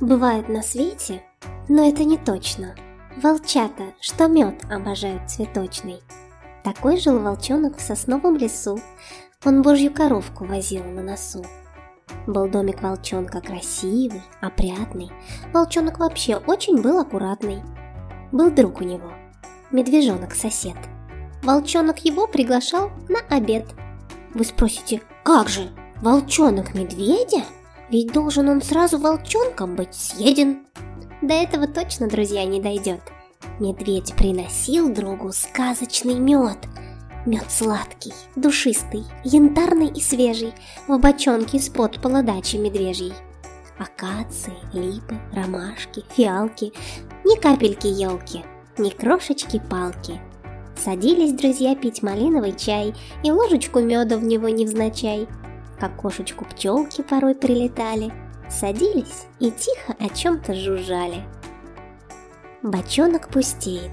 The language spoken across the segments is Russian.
бывают на свете, но это не точно. Волчата, что мед обожают цветочный. Такой жил волчонок в сосновом лесу, он божью коровку возил на носу. Был домик волчонка красивый, опрятный, волчонок вообще очень был аккуратный. Был друг у него, медвежонок-сосед. Волчонок его приглашал на обед. Вы спросите, как же, волчонок медведя? Ведь должен он сразу волчонком быть съеден. До этого точно, друзья, не дойдет. Медведь приносил другу сказочный мед. Мед сладкий, душистый, янтарный и свежий, в бочонке из-под полодачи медвежьей. Акации, липы, ромашки, фиалки, ни капельки елки, ни крошечки палки. Садились друзья пить малиновый чай и ложечку меда в него невзначай – к окошечку пчелки порой прилетали, садились и тихо о чем-то жужжали. Бочонок пустеет.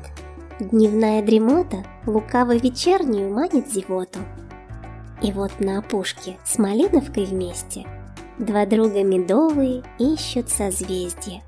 Дневная дремота лукаво вечернюю манит зевоту. И вот на опушке с малиновкой вместе Два друга медовые ищут созвездия.